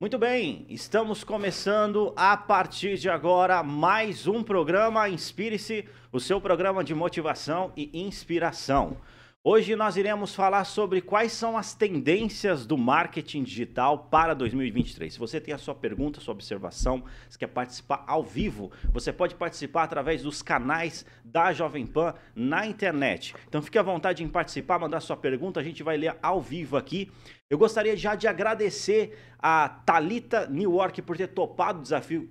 Muito bem, estamos começando a partir de agora mais um programa Inspire-se, o seu programa de motivação e inspiração. Hoje nós iremos falar sobre quais são as tendências do marketing digital para 2023. Se você tem a sua pergunta, sua observação, se quer participar ao vivo, você pode participar através dos canais da Jovem Pan na internet. Então fique à vontade em participar, mandar sua pergunta, a gente vai ler ao vivo aqui. Eu gostaria já de agradecer a Talita New York por ter topado o desafio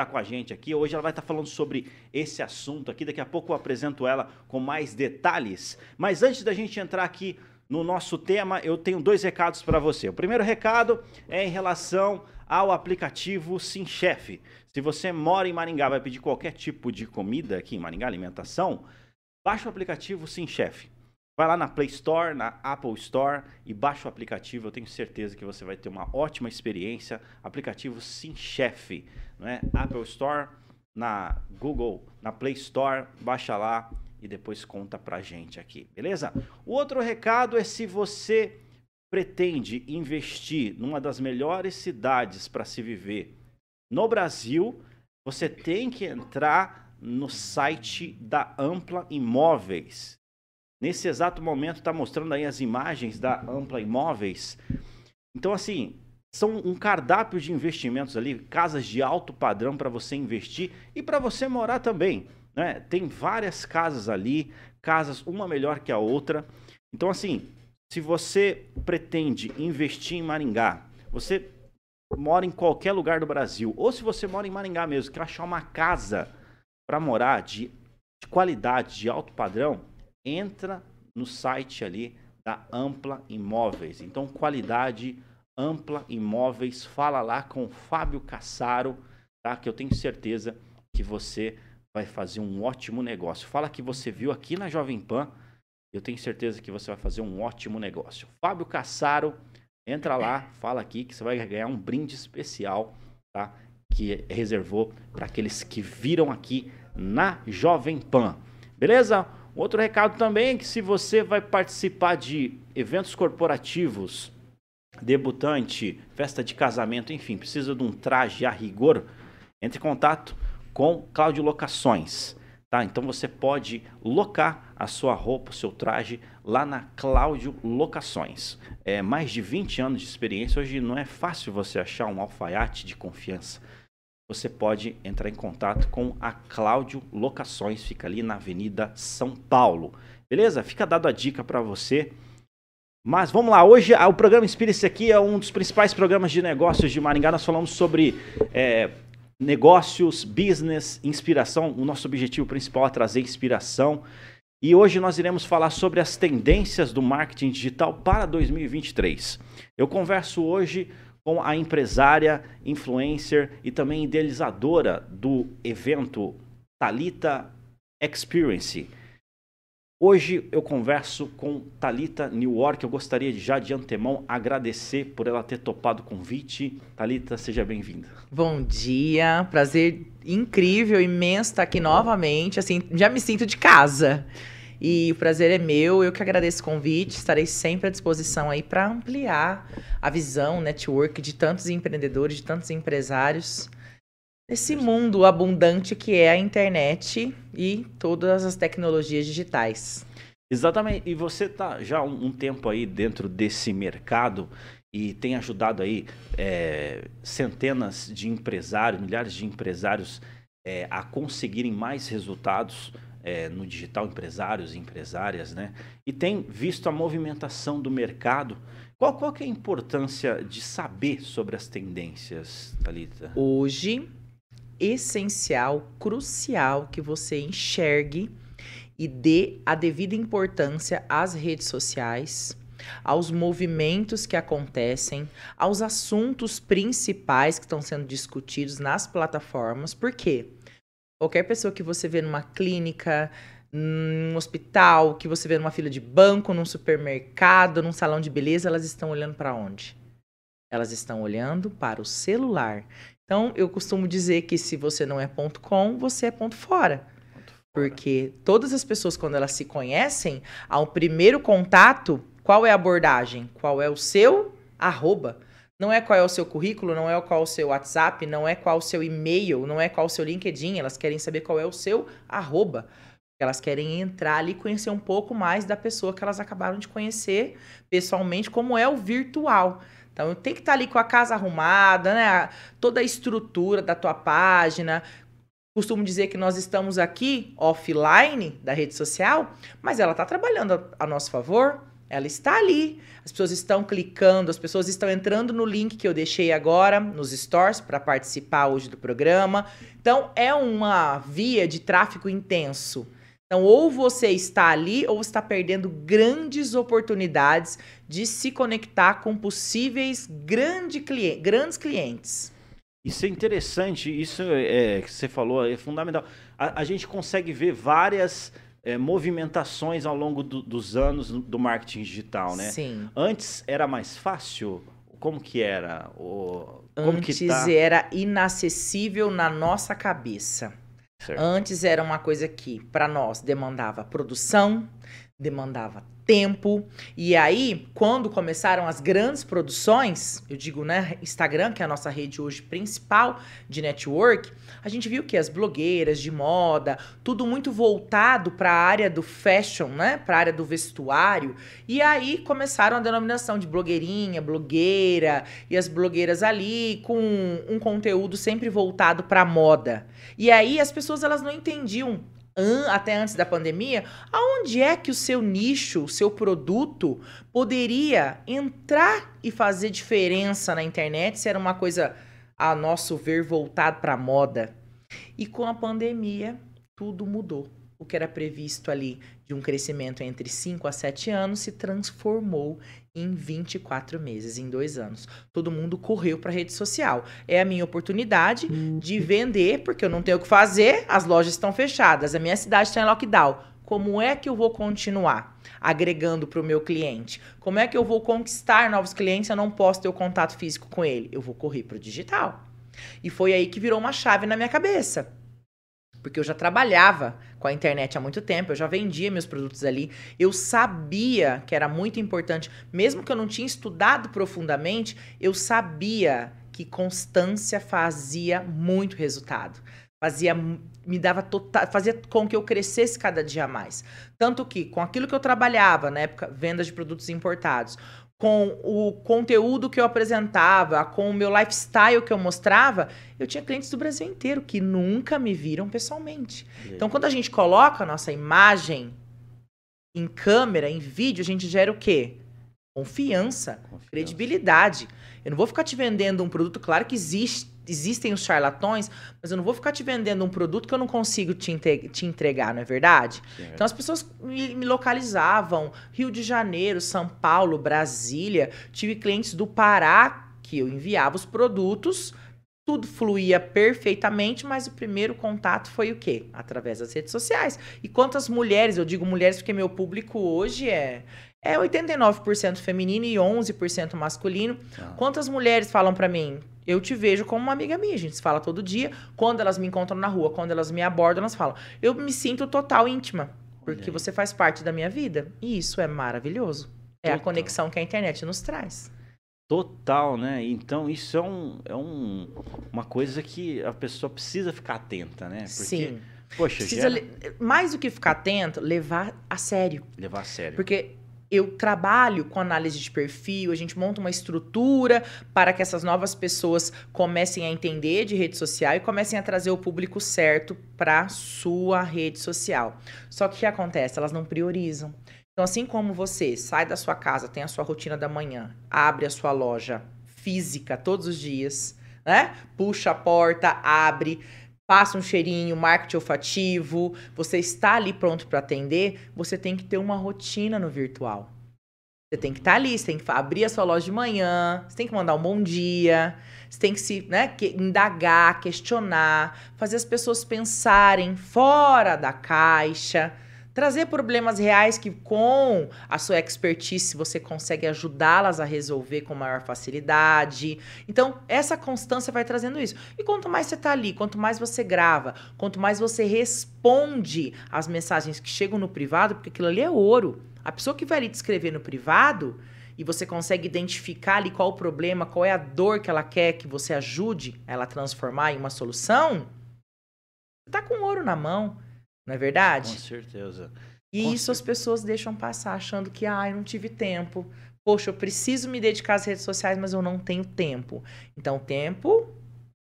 está com a gente aqui. Hoje ela vai estar tá falando sobre esse assunto aqui. Daqui a pouco eu apresento ela com mais detalhes. Mas antes da gente entrar aqui no nosso tema, eu tenho dois recados para você. O primeiro recado é em relação ao aplicativo SimChef. Se você mora em Maringá, vai pedir qualquer tipo de comida aqui em Maringá, alimentação, baixa o aplicativo SimChef. Vai lá na Play Store, na Apple Store e baixa o aplicativo. Eu tenho certeza que você vai ter uma ótima experiência. Aplicativo SimChef né? Apple Store, na Google, na Play Store, baixa lá e depois conta pra gente aqui, beleza? O outro recado é se você pretende investir numa das melhores cidades para se viver no Brasil, você tem que entrar no site da Ampla Imóveis. Nesse exato momento está mostrando aí as imagens da Ampla Imóveis. Então assim, são um cardápio de investimentos ali, casas de alto padrão para você investir e para você morar também. Né? Tem várias casas ali, casas uma melhor que a outra. Então, assim, se você pretende investir em Maringá, você mora em qualquer lugar do Brasil, ou se você mora em Maringá mesmo, quer achar uma casa para morar de, de qualidade, de alto padrão, entra no site ali da Ampla Imóveis. Então, qualidade Ampla Imóveis. Fala lá com o Fábio Cassaro, tá? Que eu tenho certeza que você vai fazer um ótimo negócio. Fala que você viu aqui na Jovem Pan. Eu tenho certeza que você vai fazer um ótimo negócio. Fábio Cassaro, entra lá, fala aqui que você vai ganhar um brinde especial, tá? Que reservou para aqueles que viram aqui na Jovem Pan. Beleza? Outro recado também é que se você vai participar de eventos corporativos debutante, festa de casamento, enfim, precisa de um traje a rigor, entre em contato com Cláudio Locações. Tá? Então você pode locar a sua roupa, o seu traje lá na Cláudio Locações. É mais de 20 anos de experiência. Hoje não é fácil você achar um alfaiate de confiança. Você pode entrar em contato com a Cláudio Locações, fica ali na Avenida São Paulo. Beleza? Fica dado a dica para você. Mas vamos lá, hoje o programa Inspire-se aqui é um dos principais programas de negócios de Maringá. Nós falamos sobre é, negócios, business, inspiração. O nosso objetivo principal é trazer inspiração. E hoje nós iremos falar sobre as tendências do marketing digital para 2023. Eu converso hoje com a empresária, influencer e também idealizadora do evento Talita Experience Hoje eu converso com Talita New York. Eu gostaria de, já de antemão agradecer por ela ter topado o convite. Talita, seja bem-vinda. Bom dia, prazer incrível, imenso estar aqui novamente. Assim, já me sinto de casa. E o prazer é meu, eu que agradeço o convite, estarei sempre à disposição aí para ampliar a visão, network de tantos empreendedores, de tantos empresários esse mundo abundante que é a internet e todas as tecnologias digitais. Exatamente. E você está já um, um, tempo aí dentro desse mercado e tem ajudado aí é, centenas de empresários, milhares de empresários é, a conseguirem mais resultados é, no digital, empresários e empresárias, né? E tem visto a movimentação do mercado. Qual, qual que é a importância de saber sobre as tendências, Thalita? Hoje, essencial, crucial que você enxergue e dê a devida importância às redes sociais, aos movimentos que acontecem, aos assuntos principais que estão sendo discutidos nas plataformas. Por quê? Qualquer pessoa que você vê numa clínica, num hospital, que você vê numa fila de banco, num supermercado, num salão de beleza, elas estão olhando para onde? Elas estão olhando para o celular. Então, eu costumo dizer que se você não é ponto com, você é ponto fora. Ponto fora. Porque todas as pessoas, quando elas se conhecem, ao primeiro contato, qual é a abordagem? Qual é o seu arroba? Não é qual é o seu currículo, não é qual é o seu WhatsApp, não é qual é o seu e-mail, não é qual é o seu LinkedIn. Elas querem saber qual é o seu arroba. Elas querem entrar ali e conhecer um pouco mais da pessoa que elas acabaram de conhecer pessoalmente, como é o virtual. Então, tem que estar tá ali com a casa arrumada, né? Toda a estrutura da tua página. Costumo dizer que nós estamos aqui offline da rede social, mas ela está trabalhando a, a nosso favor. Ela está ali. As pessoas estão clicando, as pessoas estão entrando no link que eu deixei agora nos stores para participar hoje do programa. Então, é uma via de tráfego intenso. Então, ou você está ali ou está perdendo grandes oportunidades de se conectar com possíveis grande cliente, grandes clientes. Isso é interessante, isso é, que você falou é fundamental. A, a gente consegue ver várias é, movimentações ao longo do, dos anos do marketing digital, né? Sim. Antes era mais fácil? Como que era? O, como Antes que tá? era inacessível na nossa cabeça. Certo. Antes era uma coisa que, para nós, demandava produção, demandava tempo. E aí, quando começaram as grandes produções, eu digo, né, Instagram, que é a nossa rede hoje principal de network, a gente viu que as blogueiras de moda, tudo muito voltado para a área do fashion, né, para a área do vestuário. E aí começaram a denominação de blogueirinha, blogueira, e as blogueiras ali com um conteúdo sempre voltado para moda. E aí as pessoas elas não entendiam até antes da pandemia, aonde é que o seu nicho, o seu produto poderia entrar e fazer diferença na internet se era uma coisa, a nosso ver, voltado para moda? E com a pandemia, tudo mudou. O que era previsto ali de um crescimento entre 5 a 7 anos se transformou em 24 meses, em dois anos. Todo mundo correu para a rede social. É a minha oportunidade de vender, porque eu não tenho o que fazer, as lojas estão fechadas, a minha cidade está em lockdown. Como é que eu vou continuar agregando para o meu cliente? Como é que eu vou conquistar novos clientes se eu não posso ter o contato físico com ele? Eu vou correr para o digital. E foi aí que virou uma chave na minha cabeça. Porque eu já trabalhava com a internet há muito tempo, eu já vendia meus produtos ali. Eu sabia que era muito importante, mesmo que eu não tinha estudado profundamente, eu sabia que constância fazia muito resultado. Fazia me dava total, fazia com que eu crescesse cada dia mais. Tanto que com aquilo que eu trabalhava na época, vendas de produtos importados, com o conteúdo que eu apresentava, com o meu lifestyle que eu mostrava, eu tinha clientes do Brasil inteiro que nunca me viram pessoalmente. Então, quando a gente coloca a nossa imagem em câmera, em vídeo, a gente gera o quê? Confiança, Confiança. credibilidade. Eu não vou ficar te vendendo um produto, claro que existe existem os charlatões, mas eu não vou ficar te vendendo um produto que eu não consigo te, te entregar, não é verdade? Sim. Então as pessoas me, me, localizavam, Rio de Janeiro, São Paulo, Brasília, tive clientes do Pará que eu enviava os produtos, tudo fluía perfeitamente, mas o primeiro contato foi o quê? Através das redes sociais. E quantas mulheres, eu digo mulheres porque meu público hoje é é 89% feminino e 11% masculino. Ah. Quantas mulheres falam para mim? Eu te vejo como uma amiga minha, a gente se fala todo dia. Quando elas me encontram na rua, quando elas me abordam, elas falam: Eu me sinto total íntima, porque você faz parte da minha vida. E isso é maravilhoso. É total. a conexão que a internet nos traz. Total, né? Então isso é, um, é um, uma coisa que a pessoa precisa ficar atenta, né? Porque, Sim. Poxa, precisa mais do que ficar atento, levar a sério. Levar a sério. Porque eu trabalho com análise de perfil, a gente monta uma estrutura para que essas novas pessoas comecem a entender de rede social e comecem a trazer o público certo para sua rede social. Só que o que acontece? Elas não priorizam. Então, assim como você sai da sua casa, tem a sua rotina da manhã, abre a sua loja física todos os dias, né? Puxa a porta, abre, passa um cheirinho, marketing olfativo, você está ali pronto para atender, você tem que ter uma rotina no virtual. Você tem que estar tá ali, você tem que abrir a sua loja de manhã, você tem que mandar um bom dia, você tem que se né, que, indagar, questionar, fazer as pessoas pensarem fora da caixa trazer problemas reais que com a sua expertise você consegue ajudá-las a resolver com maior facilidade. Então, essa constância vai trazendo isso. E quanto mais você está ali, quanto mais você grava, quanto mais você responde às mensagens que chegam no privado, porque aquilo ali é ouro. A pessoa que vai ali te escrever no privado e você consegue identificar ali qual o problema, qual é a dor que ela quer que você ajude ela a transformar em uma solução, tá com ouro na mão, não é verdade? Com certeza. E Com isso as pessoas deixam passar, achando que, ah, eu não tive tempo. Poxa, eu preciso me dedicar às redes sociais, mas eu não tenho tempo. Então, o tempo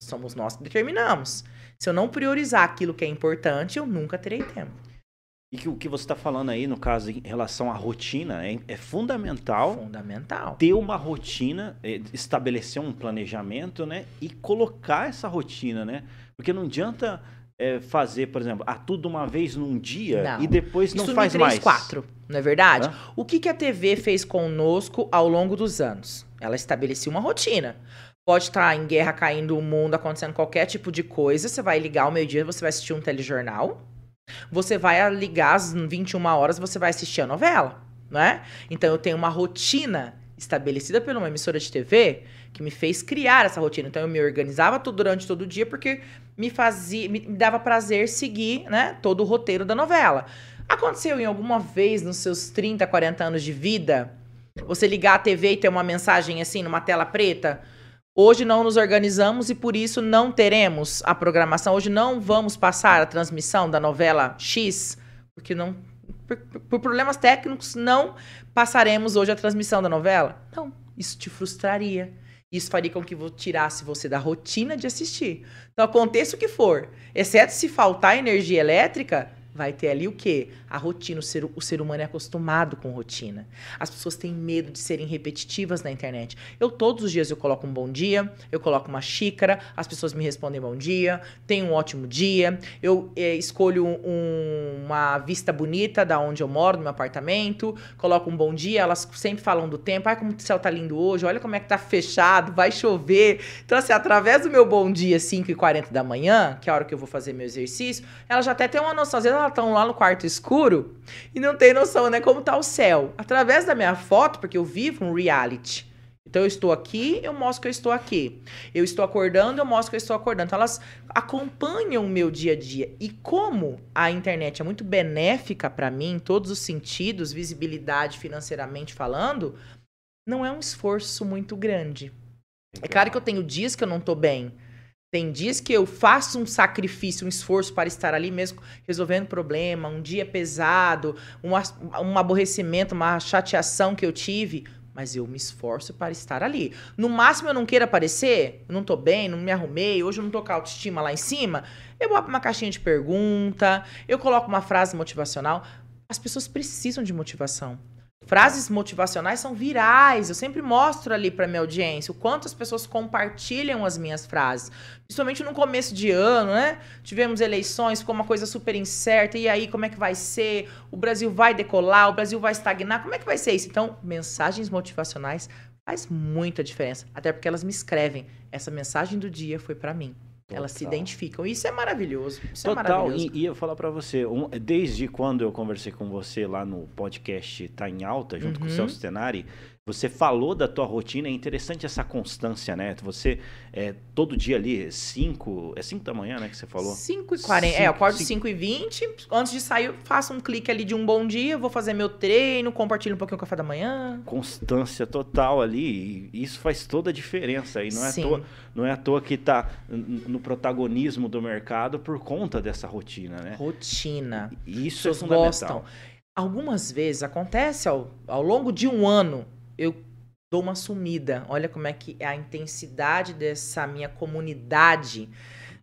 somos nós que determinamos. Se eu não priorizar aquilo que é importante, eu nunca terei tempo. E que o que você está falando aí, no caso, em relação à rotina, é, é fundamental Fundamental. ter uma rotina, é, estabelecer um planejamento, né? E colocar essa rotina, né? Porque não adianta é, fazer, por exemplo, a tudo uma vez num dia Não. e depois não Isso faz em 3, mais. 4, não é verdade? Hã? O que, que a TV fez conosco ao longo dos anos? Ela estabelecia uma rotina. Pode estar em guerra caindo o mundo, acontecendo qualquer tipo de coisa. Você vai ligar ao meio-dia, você vai assistir um telejornal. Você vai ligar às 21 horas, você vai assistir a novela, né? Então eu tenho uma rotina estabelecida por uma emissora de TV que me fez criar essa rotina. Então eu me organizava todo, durante todo o dia porque me fazia, me me dava prazer seguir, né, todo o roteiro da novela. Aconteceu em alguma vez nos seus 30, 40 anos de vida, você ligar a TV e ter uma mensagem assim numa tela preta? Hoje não nos organizamos e por isso não teremos a programação. Hoje não vamos passar a transmissão da novela X, porque não por, por problemas técnicos não passaremos hoje a transmissão da novela. Não, isso te frustraria. Isso faria com que tirasse você da rotina de assistir. Então, aconteça o que for, exceto se faltar energia elétrica, vai ter ali o quê? A rotina. O ser, o ser humano é acostumado com rotina. As pessoas têm medo de serem repetitivas na internet. Eu, todos os dias, eu coloco um bom dia, eu coloco uma xícara, as pessoas me respondem bom dia, tenho um ótimo dia, eu eh, escolho um- uma vista bonita da onde eu moro, no meu apartamento, coloco um bom dia, elas sempre falam do tempo, ai, como o céu tá lindo hoje, olha como é que tá fechado, vai chover. Então, assim, através do meu bom dia, 5h40 da manhã, que é a hora que eu vou fazer meu exercício, elas já até têm uma noção. Às vezes elas estão lá no quarto escuro e não tem noção, né, como tá o céu. Através da minha foto, porque eu vivo um reality. Então eu estou aqui, eu mostro que eu estou aqui. Eu estou acordando, eu mostro que eu estou acordando. Então elas acompanham o meu dia a dia. E como a internet é muito benéfica para mim em todos os sentidos, visibilidade financeiramente falando, não é um esforço muito grande. É claro que eu tenho dias que eu não tô bem. Tem dias que eu faço um sacrifício, um esforço para estar ali mesmo resolvendo problema, um dia pesado, um, aborrecimento, uma chateação que eu tive, mas eu me esforço para estar ali. No máximo eu não queira aparecer, não tô bem, não me arrumei, hoje eu não tô com a autoestima lá em cima, eu abro uma caixinha de pergunta, eu coloco uma frase motivacional. As pessoas precisam de motivação. Frases motivacionais são virais. Eu sempre mostro ali para minha audiência o quanto as pessoas compartilham as minhas frases. Principalmente no começo de ano, né? Tivemos eleições, ficou uma coisa super incerta. E aí, como é que vai ser? O Brasil vai decolar? O Brasil vai estagnar? Como é que vai ser isso? Então, mensagens motivacionais faz muita diferença. Até porque elas me escrevem. Essa mensagem do dia foi para mim. Elas se Total. identificam. Isso é maravilhoso. Isso é Total, maravilhoso. e, e eu falar pra você, um- desde quando eu conversei com você lá no podcast Tá em Alta, junto com o Uhum. Celso Tenari, você falou da tua rotina, é interessante essa constância, né? Você, é, todo dia ali, 5, é 5 da manhã, né, que você falou? 5 e 40. É, eu Cinco- acordo cinco- 5 e 20. Antes de sair, eu faço um clique ali de um bom dia, vou fazer meu treino, compartilho um pouquinho o café da manhã. Constância total ali, e isso faz toda a diferença, e não é, à toa, não é à toa que tá no protagonismo do mercado por conta dessa rotina, né? Rotina. Isso é fundamental. gostam. Algumas vezes acontece ao, ao longo de um ano, eu dou uma sumida. Olha como é que é a intensidade dessa minha comunidade,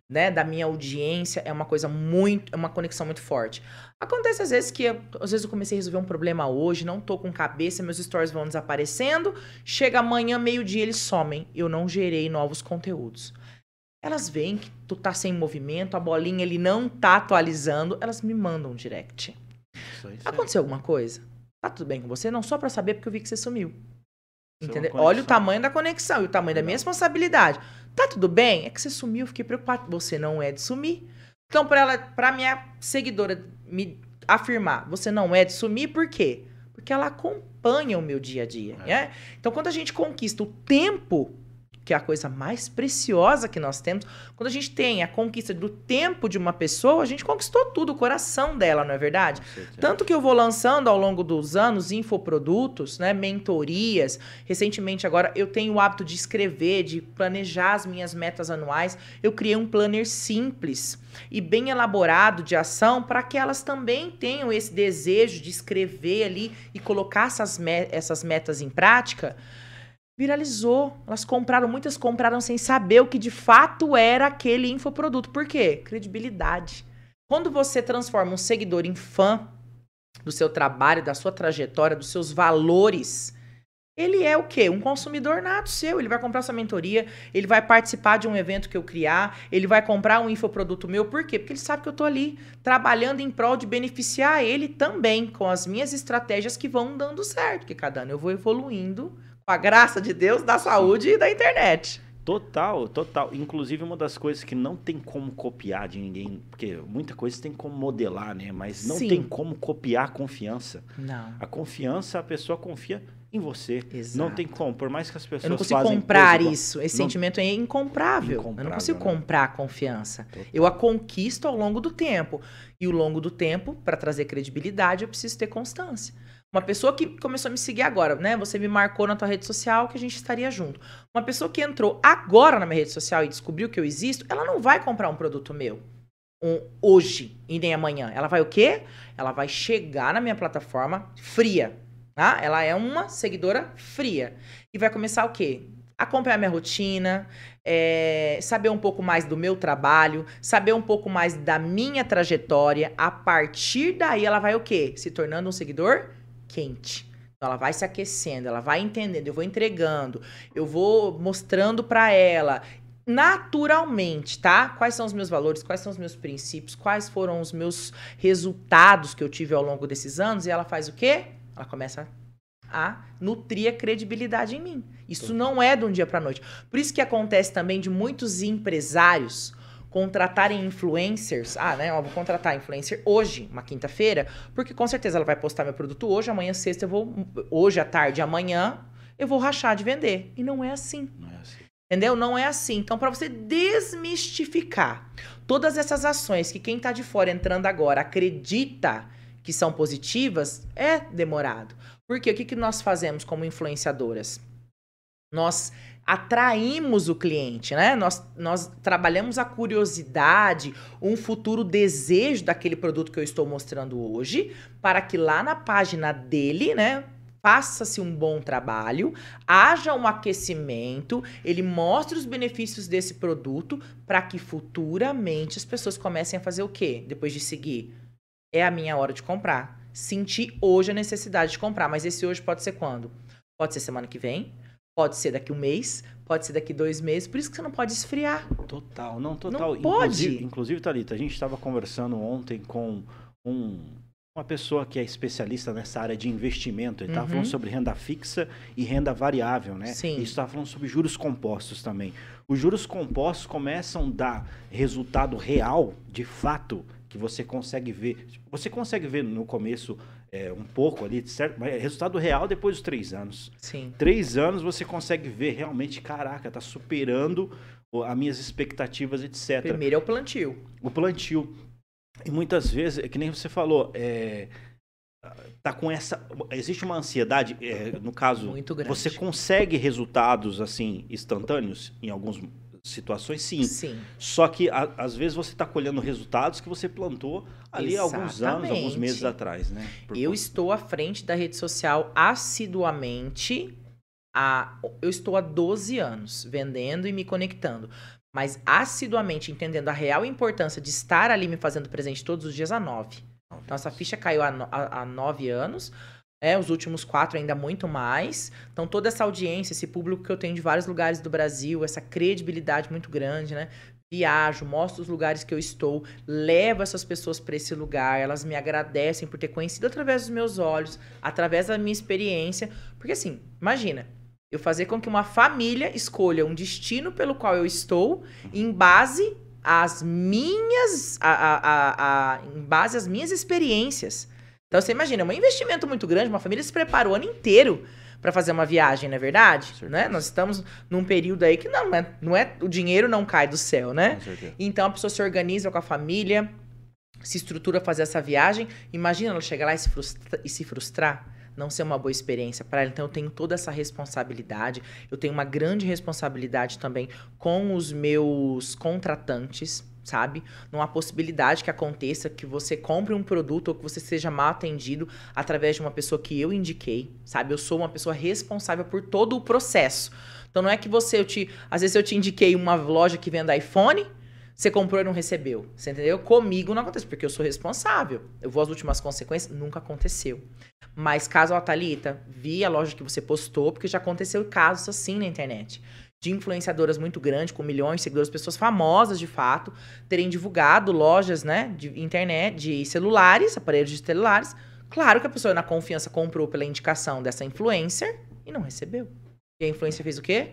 né, da minha audiência, é uma coisa muito, é uma conexão muito forte. Acontece às vezes que, eu- às vezes eu comecei a resolver um problema hoje, não tô com cabeça, meus stories vão desaparecendo, chega amanhã, meio-dia, eles somem. Eu não gerei novos conteúdos. Elas veem que tu tá sem movimento, a bolinha ele não tá atualizando, elas me mandam um direct. Aconteceu alguma coisa? Tá tudo bem com você? Não só pra saber porque eu vi que você sumiu. Entendeu? Olha o tamanho da conexão e o tamanho da minha responsabilidade. Tá tudo bem? É que você sumiu, eu fiquei preocupado. Você não é de sumir. Então, pra ela, pra minha seguidora me afirmar, você não é de sumir, por quê? Porque ela acompanha o meu dia a dia, É. né? Então, quando a gente conquista o tempo que é a coisa mais preciosa que nós temos. Quando a gente tem a conquista do tempo de uma pessoa, a gente conquistou tudo, o coração dela, não é verdade? Tanto que eu vou lançando ao longo dos anos infoprodutos, né, mentorias. Recentemente agora eu tenho o hábito de escrever, de planejar as minhas metas anuais. Eu criei um planner simples e bem elaborado de ação para que elas também tenham esse desejo de escrever ali e colocar essas, me essas metas em prática viralizou. Elas compraram, muitas compraram sem saber o que de fato era aquele infoproduto. Por quê? Credibilidade. Quando você transforma um seguidor em fã do seu trabalho, da sua trajetória, dos seus valores, ele é o quê? Um consumidor nato seu. Ele vai comprar sua mentoria, ele vai participar de um evento que eu criar, ele vai comprar um infoproduto meu. Por quê? Porque ele sabe que eu tô ali trabalhando em prol de beneficiar ele também com as minhas estratégias que vão dando certo. Porque cada ano eu vou evoluindo a graça de Deus, da saúde e da internet. Total, total. Inclusive, uma das coisas que não tem como copiar de ninguém, porque muita coisa tem como modelar, né? Mas não Sim. tem como copiar a confiança. Não. A confiança, a pessoa confia em você. Exato. Não tem como, por mais que as pessoas Eu não consigo comprar coisa isso. Esse Não- sentimento é incomprável. eu não Incomprável, consigo né? comprar a confiança. Total. Eu a conquisto ao longo do tempo. E ao longo do tempo, para trazer credibilidade, eu preciso ter constância. Uma pessoa que começou a me seguir agora, né? Você me marcou na tua rede social que a gente estaria junto. Uma pessoa que entrou agora na minha rede social e descobriu que eu existo, ela não vai comprar um produto meu um, hoje e nem amanhã. Ela vai o quê? Ela vai chegar na minha plataforma fria. Tá? Ela é uma seguidora fria. E vai começar o quê? Acompanhar minha rotina, é, saber um pouco mais do meu trabalho, saber um pouco mais da minha trajetória. A partir daí, ela vai o quê? Se tornando um seguidor quente. Então, ela vai se aquecendo, ela vai entendendo, eu vou entregando, eu vou mostrando para ela naturalmente, tá? Quais são os meus valores, quais são os meus princípios, quais foram os meus resultados que eu tive ao longo desses anos e ela faz o quê? Ela começa a nutrir a credibilidade em mim. Isso não é de um dia para noite. Por isso que acontece também de muitos empresários contratarem influencers. Ah, né? Eu vou contratar influencer hoje, uma quinta-feira, porque com certeza ela vai postar meu produto hoje, amanhã sexta eu vou hoje à tarde, amanhã eu vou rachar de vender. E não é assim. Não é assim. Entendeu? Não é assim. Então, para você desmistificar todas essas ações que quem tá de fora entrando agora acredita que são positivas, é demorado. Porque o que, que nós fazemos como influenciadoras? Nós atraímos o cliente, né? Nós, nós trabalhamos a curiosidade, um futuro desejo daquele produto que eu estou mostrando hoje, para que lá na página dele, né? Faça-se um bom trabalho, haja um aquecimento, ele mostre os benefícios desse produto para que futuramente as pessoas comecem a fazer o quê? Depois de seguir. É a minha hora de comprar. Senti hoje a necessidade de comprar, mas esse hoje pode ser quando? Pode ser semana que vem, pode ser daqui um mês, pode ser daqui dois meses, por isso que você não pode esfriar. Total, não, total. Não pode. Inclusive, inclusive, Thalita, a gente estava conversando ontem com um, uma pessoa que é especialista nessa área de investimento. Ele estava Uhum. falando sobre renda fixa e renda variável, né? Sim. E estava falando sobre juros compostos também. Os juros compostos começam a dar resultado real, de fato, que você consegue ver. Você consegue ver no começo é, um pouco ali, certo? Mas é resultado real depois dos três anos. Sim. Três anos você consegue ver realmente, caraca, tá superando as minhas expectativas, etc. Primeiro é o plantio. O plantio. E muitas vezes, é que nem você falou, é, tá com essa. Existe uma ansiedade, é, no caso, você consegue resultados assim instantâneos em algumas situações, sim. Sim. Só que a- às vezes você está colhendo resultados que você plantou ali há alguns anos, alguns meses Exatamente. atrás, né? Por Eu conta- estou à frente da rede social assiduamente. Há, eu estou há 12 anos vendendo e me conectando. Mas assiduamente entendendo a real importância de estar ali me fazendo presente todos os dias há 9. Então essa ficha caiu há, há, há 9 anos. É, os últimos quatro ainda muito mais. Então, toda essa audiência, esse público que eu tenho de vários lugares do Brasil, essa credibilidade muito grande, né? Viajo, mostro os lugares que eu estou, levo essas pessoas para esse lugar, elas me agradecem por ter conhecido através dos meus olhos, através da minha experiência. Porque assim, imagina, eu fazer com que uma família escolha um destino pelo qual eu estou em base às minhas, a, a, a, a- em base às minhas experiências. Então você imagina, é um investimento muito grande, uma família se prepara o ano inteiro para fazer uma viagem, não é verdade? Né? Nós estamos num período aí que não é, não é o dinheiro não cai do céu, né? Então a pessoa se organiza com a família, se estrutura fazer essa viagem. Imagina ela chegar lá e se, frustra- e se frustrar. Não ser uma boa experiência para ela. Então eu tenho toda essa responsabilidade. Eu tenho uma grande responsabilidade também com os meus contratantes, sabe? Não há possibilidade que aconteça que você compre um produto ou que você seja mal atendido através de uma pessoa que eu indiquei, sabe? Eu sou uma pessoa responsável por todo o processo. Então não é que você, eu te, às vezes eu te indiquei uma loja que vende iPhone, você comprou e não recebeu. Você entendeu? Comigo não acontece, porque eu sou responsável. Eu vou às últimas consequências, nunca aconteceu. Mas caso, ó, Thalita, vi a loja que você postou, porque já aconteceu casos assim na internet. De influenciadoras muito grandes, com milhões de seguidores, pessoas famosas de fato, terem divulgado lojas, né, de internet, de celulares, aparelhos de celulares. Claro que a pessoa na confiança comprou pela indicação dessa influencer e não recebeu. E a influencer fez o quê?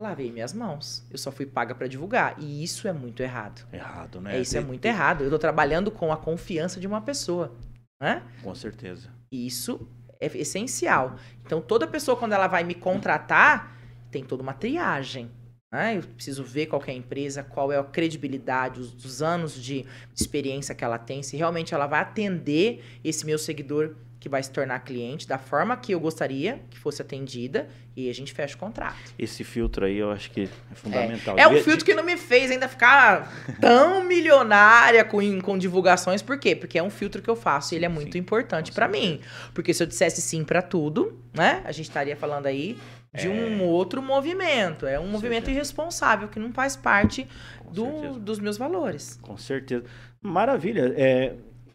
Lavei minhas mãos. Eu só fui paga pra divulgar. E isso é muito errado. Errado, né? É, isso é muito errado. Eu tô trabalhando com a confiança de uma pessoa. Né? Com certeza. Isso é essencial. Então, toda pessoa, quando ela vai me contratar, tem toda uma triagem. Né? Eu preciso ver qual é a empresa, qual é a credibilidade, os, os anos de experiência que ela tem, se realmente ela vai atender esse meu seguidor que vai se tornar cliente da forma que eu gostaria que fosse atendida e a gente fecha o contrato. Esse filtro aí eu acho que é fundamental. É um Devia- filtro que não me fez ainda ficar tão milionária com, com divulgações. Por quê? Porque é um filtro que eu faço e ele é muito Sim, importante pra mim. Porque se eu dissesse sim pra tudo, né? A gente estaria falando aí de um outro movimento. É um movimento certeza. irresponsável que não faz parte Com do- dos meus valores. Com certeza. Maravilha. É,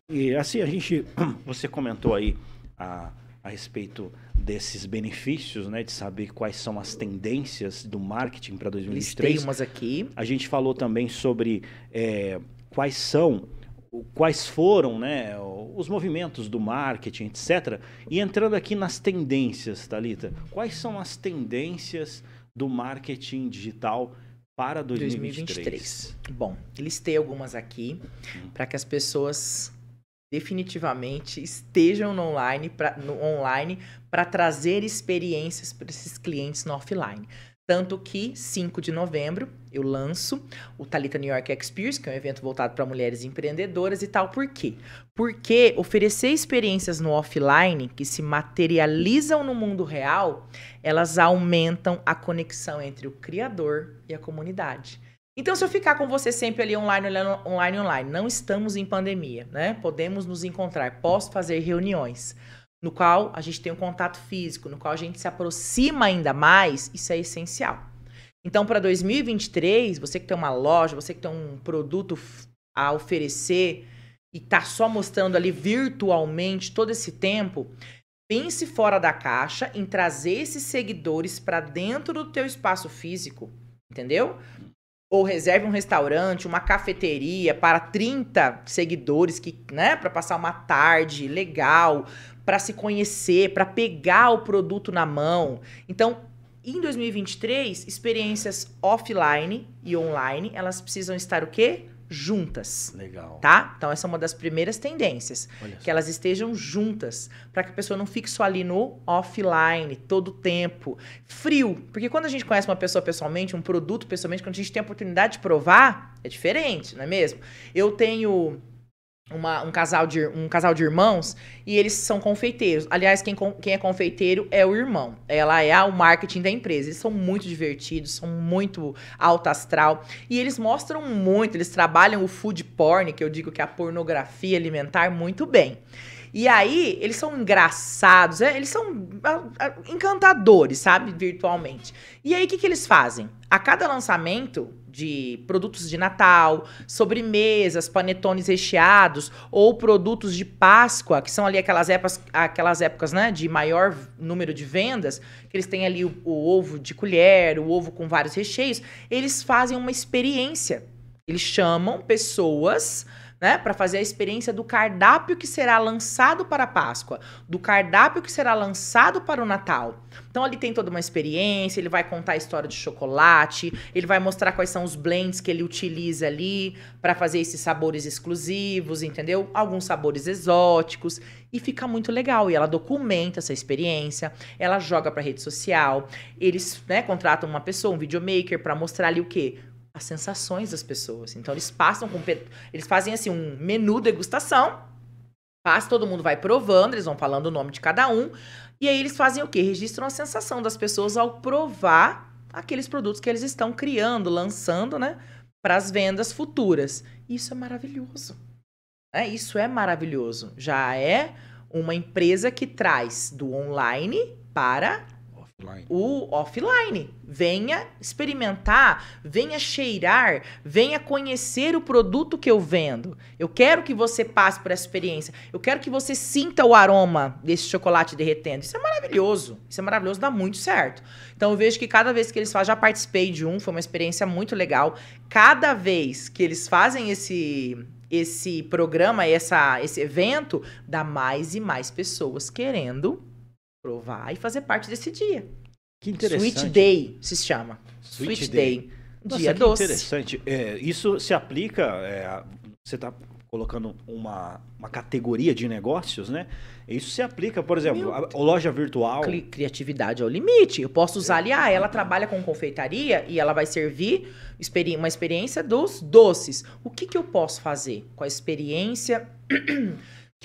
e assim, a gente. Você comentou aí a, a respeito desses benefícios, né? De saber quais são as tendências do marketing para Listei 2023. umas aqui. A gente falou também sobre é, quais são, quais foram né, os movimentos do marketing, etc. E entrando aqui nas tendências, Thalita, quais são as tendências do marketing digital para 2023? 2023. Bom, listei algumas aqui Uhum. para que as pessoas definitivamente estejam no online para no online para trazer experiências para esses clientes no offline. Tanto que 5 de novembro eu lanço o Talita New York Experience, que é um evento voltado para mulheres empreendedoras e tal. Por quê? Porque oferecer experiências no offline que se materializam no mundo real, elas aumentam a conexão entre o criador e a comunidade. Então, se eu ficar com você sempre ali online, online, online, não estamos em pandemia, né? Podemos nos encontrar, posso fazer reuniões, no qual a gente tem um contato físico, no qual a gente se aproxima ainda mais, isso é essencial. Então, para 2023, você que tem uma loja, você que tem um produto a oferecer e tá só mostrando ali virtualmente todo esse tempo, pense fora da caixa em trazer esses seguidores para dentro do teu espaço físico, entendeu? Ou reserve um restaurante, uma cafeteria para 30 seguidores que, né, para passar uma tarde legal, para se conhecer, para pegar o produto na mão. Então, em 2023, experiências offline e online, elas precisam estar o quê? Juntas, Legal. tá? Então essa é uma das primeiras tendências que elas estejam juntas, para que a pessoa não fique só ali no offline todo o tempo. Frio, porque quando a gente conhece uma pessoa pessoalmente, um produto pessoalmente, quando a gente tem a oportunidade de provar, é diferente, não é mesmo? Eu tenho uma- um, casal de, um casal de irmãos e eles são confeiteiros. Aliás, quem, quem é confeiteiro é o irmão. Ela é a- o marketing da empresa. Eles são muito divertidos, são muito alto astral. E eles mostram muito, eles trabalham o food porn, que eu digo que é a pornografia alimentar, muito bem. E aí, eles são engraçados, é, eles são encantadores, sabe? Virtualmente. E aí, o que, que eles fazem? A cada lançamento de produtos de Natal, sobremesas, panetones recheados ou produtos de Páscoa, que são ali aquelas épocas, aquelas épocas né, de maior número de vendas, que eles têm ali o, o ovo de colher, o ovo com vários recheios, eles fazem uma experiência. Eles chamam pessoas né, para fazer a experiência do cardápio que será lançado para a Páscoa, do cardápio que será lançado para o Natal. Então ali tem toda uma experiência, ele vai contar a história de chocolate, ele vai mostrar quais são os blends que ele utiliza ali para fazer esses sabores exclusivos, entendeu? Alguns sabores exóticos e fica muito legal. E ela documenta essa experiência, ela joga para rede social, eles, né, contratam uma pessoa, um videomaker para mostrar ali o quê? As sensações das pessoas. Então eles passam com eles fazem assim um menu degustação, passa todo mundo vai provando, eles vão falando o nome de cada um e aí eles fazem o quê? Registram a sensação das pessoas ao provar aqueles produtos que eles estão criando, lançando, né, para as vendas futuras. Isso é maravilhoso. É, isso é maravilhoso. Já é uma empresa que traz do online para offline. o offline. Venha experimentar, venha cheirar, venha conhecer o produto que eu vendo. Eu quero que você passe por essa experiência. Eu quero que você sinta o aroma desse chocolate derretendo. Isso é maravilhoso. Isso é maravilhoso, dá muito certo. Então eu vejo que cada vez que eles fazem, já participei de um, foi uma experiência muito legal. Cada vez que eles fazem esse esse programa, essa, esse evento, dá mais e mais pessoas querendo provar e fazer parte desse dia. Que interessante. Sweet Day se chama. Sweet, Sweet Day. Day. Nossa, dia doce. interessante. É, isso se aplica. É, você está colocando uma, uma categoria de negócios, né? Isso se aplica, por exemplo, a, a, loja virtual. Cri criatividade é o limite. Eu posso usar ali, ah, ela trabalha com confeitaria e ela vai servir experi uma experiência dos doces. O que, que eu posso fazer com a experiência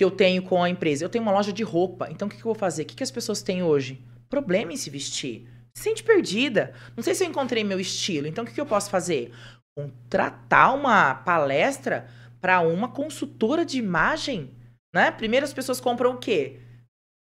que eu tenho com a empresa. Eu tenho uma loja de roupa, então o que, que eu vou fazer? O que, que as pessoas têm hoje? Problema em se vestir. Se sente perdida. Não sei se eu encontrei meu estilo, então o que, que eu posso fazer? Contratar uma palestra para uma consultora de imagem, né? Primeiro as pessoas compram o quê?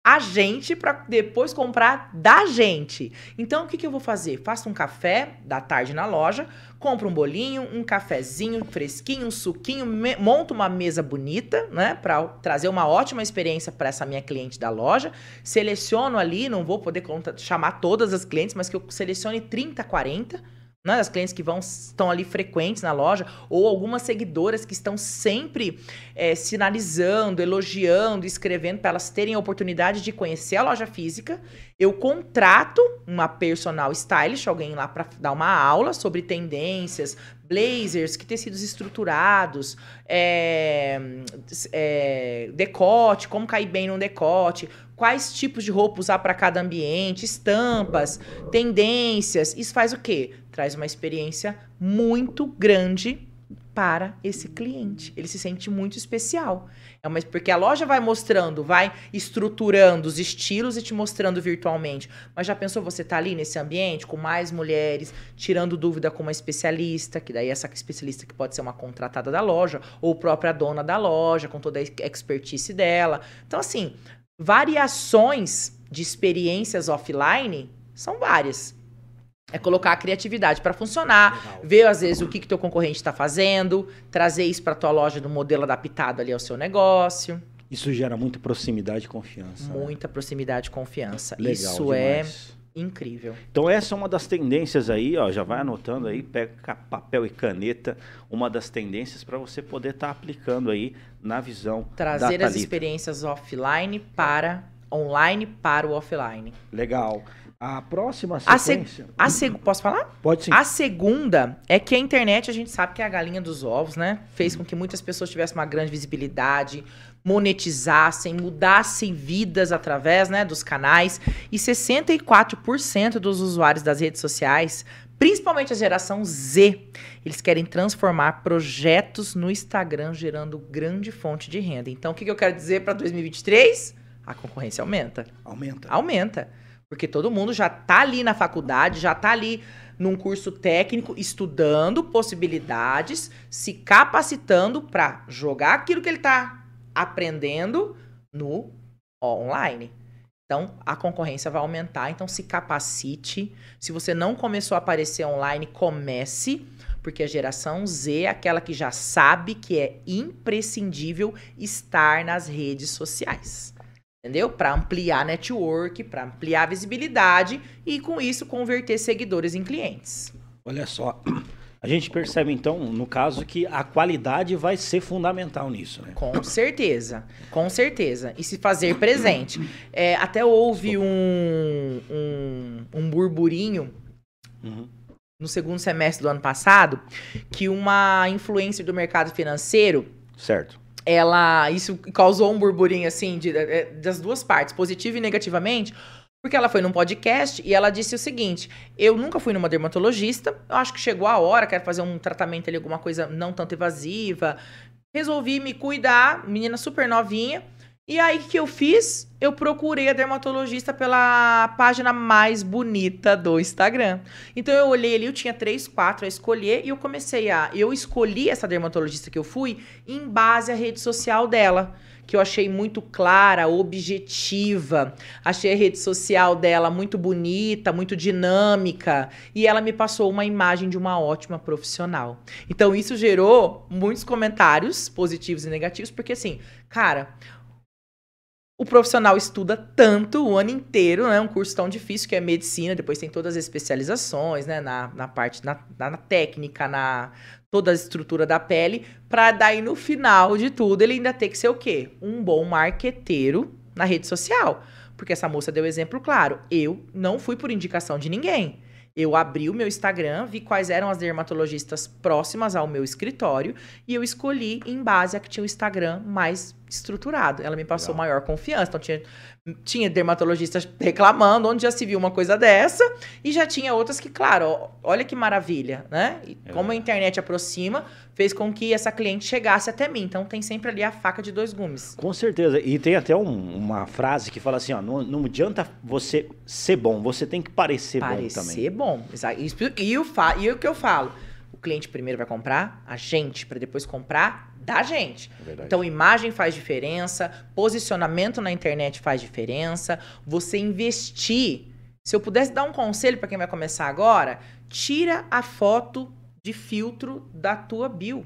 A gente para depois comprar da gente. Então, o que, que eu vou fazer? Faço um café da tarde na loja, compro um bolinho, um cafezinho fresquinho, um suquinho, monto uma mesa bonita, né, para trazer uma ótima experiência para essa minha cliente da loja. Seleciono ali, não vou poder chamar todas as clientes, mas que eu selecione 30, 40 né, clientes que vão estão ali frequentes na loja, ou algumas seguidoras que estão sempre é, sinalizando, elogiando, escrevendo para elas terem a oportunidade de conhecer a loja física. Eu contrato uma personal stylist, alguém lá para dar uma aula sobre tendências, blazers, que tecidos estruturados, é, é, decote, como cair bem num decote, quais tipos de roupa usar para cada ambiente, estampas, tendências. Isso faz o quê? Traz uma experiência muito grande para esse cliente. Ele se sente muito especial. É uma, porque a loja vai mostrando, vai estruturando os estilos e te mostrando virtualmente. Mas já pensou você tá ali nesse ambiente com mais mulheres, tirando dúvida com uma especialista, que daí essa especialista que pode ser uma contratada da loja ou própria dona da loja, com toda a expertise dela. Então assim, Variações de experiências offline são várias. É colocar a criatividade para funcionar, Legal. ver às vezes o que que teu concorrente está fazendo, trazer isso para tua loja do modelo adaptado ali ao seu negócio. Isso gera muita proximidade e confiança. Né? Muita né? proximidade e confiança. Legal isso é demais. é incrível. Então essa é uma das tendências aí, ó, já vai anotando aí, pega papel e caneta, uma das tendências para você poder estar tá aplicando aí na visão trazer as experiências offline para online para o offline. Legal. A próxima sequência... A, se... a seg... Posso falar? Pode sim. A segunda é que a internet, a gente sabe que é a galinha dos ovos, né? Fez com que muitas pessoas tivessem uma grande visibilidade, monetizassem, mudassem vidas através né, dos canais. E 64% dos usuários das redes sociais, principalmente a geração Z, eles querem transformar projetos no Instagram, gerando grande fonte de renda. Então, o que, que eu quero dizer para 2023? A concorrência aumenta. Aumenta. Aumenta. Porque todo mundo já está ali na faculdade, já está ali num curso técnico, estudando possibilidades, se capacitando para jogar aquilo que ele está aprendendo no online. Então, a concorrência vai aumentar, então se capacite. Se você não começou a aparecer online, comece, porque a geração Z é aquela que já sabe que é imprescindível estar nas redes sociais. Entendeu? Para ampliar network, para ampliar a visibilidade e com isso converter seguidores em clientes. Olha só, A gente percebe, então, no caso, que a qualidade vai ser fundamental nisso, né? Com certeza, com certeza. E se fazer presente. É, até houve um, um, um burburinho Uhum. no segundo semestre do ano passado que uma influencer do mercado financeiro Certo. Ela isso causou um burburinho assim de- eh, das duas partes, positivo e negativamente, porque ela foi num podcast e ela disse o seguinte: eu nunca fui numa dermatologista, eu acho que chegou a hora, quero fazer um tratamento ali, alguma coisa não tanto invasiva. Resolvi me cuidar, menina super novinha. E aí o que eu fiz? Eu procurei a dermatologista pela página mais bonita do Instagram. Então eu olhei ali, eu tinha três, quatro a escolher e eu comecei a. Eu escolhi essa dermatologista que eu fui em base à rede social dela. Que eu achei muito clara, objetiva. Achei a rede social dela muito bonita, muito dinâmica. E ela me passou uma imagem de uma ótima profissional. Então isso gerou muitos comentários positivos e negativos, porque assim, cara, o profissional estuda tanto o ano inteiro, né? Um curso tão difícil que é medicina, depois tem todas as especializações, né? Na, na parte, na, na, técnica, na toda a estrutura da pele, pra daí no final de tudo ele ainda ter que ser o quê? Um bom marqueteiro na rede social. Porque essa moça deu exemplo claro. Eu não fui por indicação de ninguém. Eu abri o meu Instagram, vi quais eram as dermatologistas próximas ao meu escritório e eu escolhi em base a que tinha o Instagram mais estruturado. Ela me passou Legal. maior confiança. Então tinha, tinha dermatologistas reclamando onde já se viu uma coisa dessa e já tinha outras que, claro, olha que maravilha, né? E É como a internet aproxima, fez com que essa cliente chegasse até mim. Então tem sempre ali a faca de dois gumes. Com certeza. E tem até um- uma frase que fala assim, ó, não, não adianta você ser bom, você tem que parecer, bom também. Parecer bom. Exa- Isso- E, o e o que eu falo? O cliente primeiro vai comprar a gente, para depois comprar da gente. É verdade. Então, imagem faz diferença, posicionamento na internet faz diferença, você investir. Se eu pudesse dar um conselho para quem vai começar agora, tira a foto de filtro da tua bio.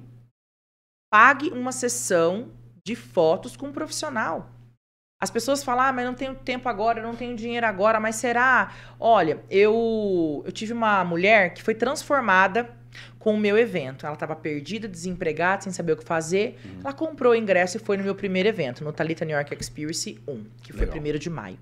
Pague uma sessão de fotos com um profissional. As pessoas falam, ah, mas não tenho tempo agora, não tenho dinheiro agora, mas será? Olha, eu, eu tive uma mulher que foi transformada com o meu evento. Ela estava perdida, desempregada, sem saber o que fazer. Ela comprou o ingresso e foi no meu primeiro evento, no Talita New York Experience 1, que foi Legal. 1 de maio.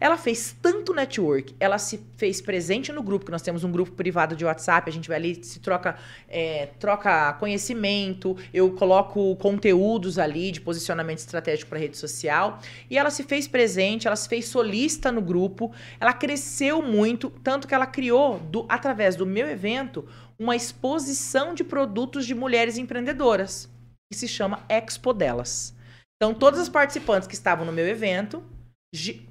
Ela fez tanto network, ela se fez presente no grupo, que nós temos um grupo privado de WhatsApp, a gente vai ali, se troca, é, troca conhecimento, eu coloco conteúdos ali de posicionamento estratégico para rede social. E ela se fez presente, ela se fez solista no grupo, ela cresceu muito, tanto que ela criou, do- através do meu evento, uma exposição de produtos de mulheres empreendedoras, que se chama Expo Delas. Então, todas as participantes que estavam no meu evento,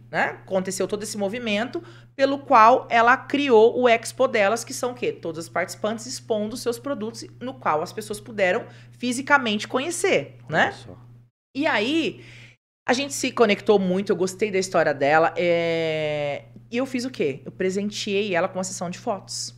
né, aconteceu todo esse movimento, pelo qual ela criou o Expo Delas, que são o quê? Todas as participantes expondo seus produtos, no qual as pessoas puderam fisicamente conhecer, né? E aí, a gente se conectou muito, eu gostei da história dela. é, E eu fiz o quê? Eu presenteei ela com uma sessão de fotos.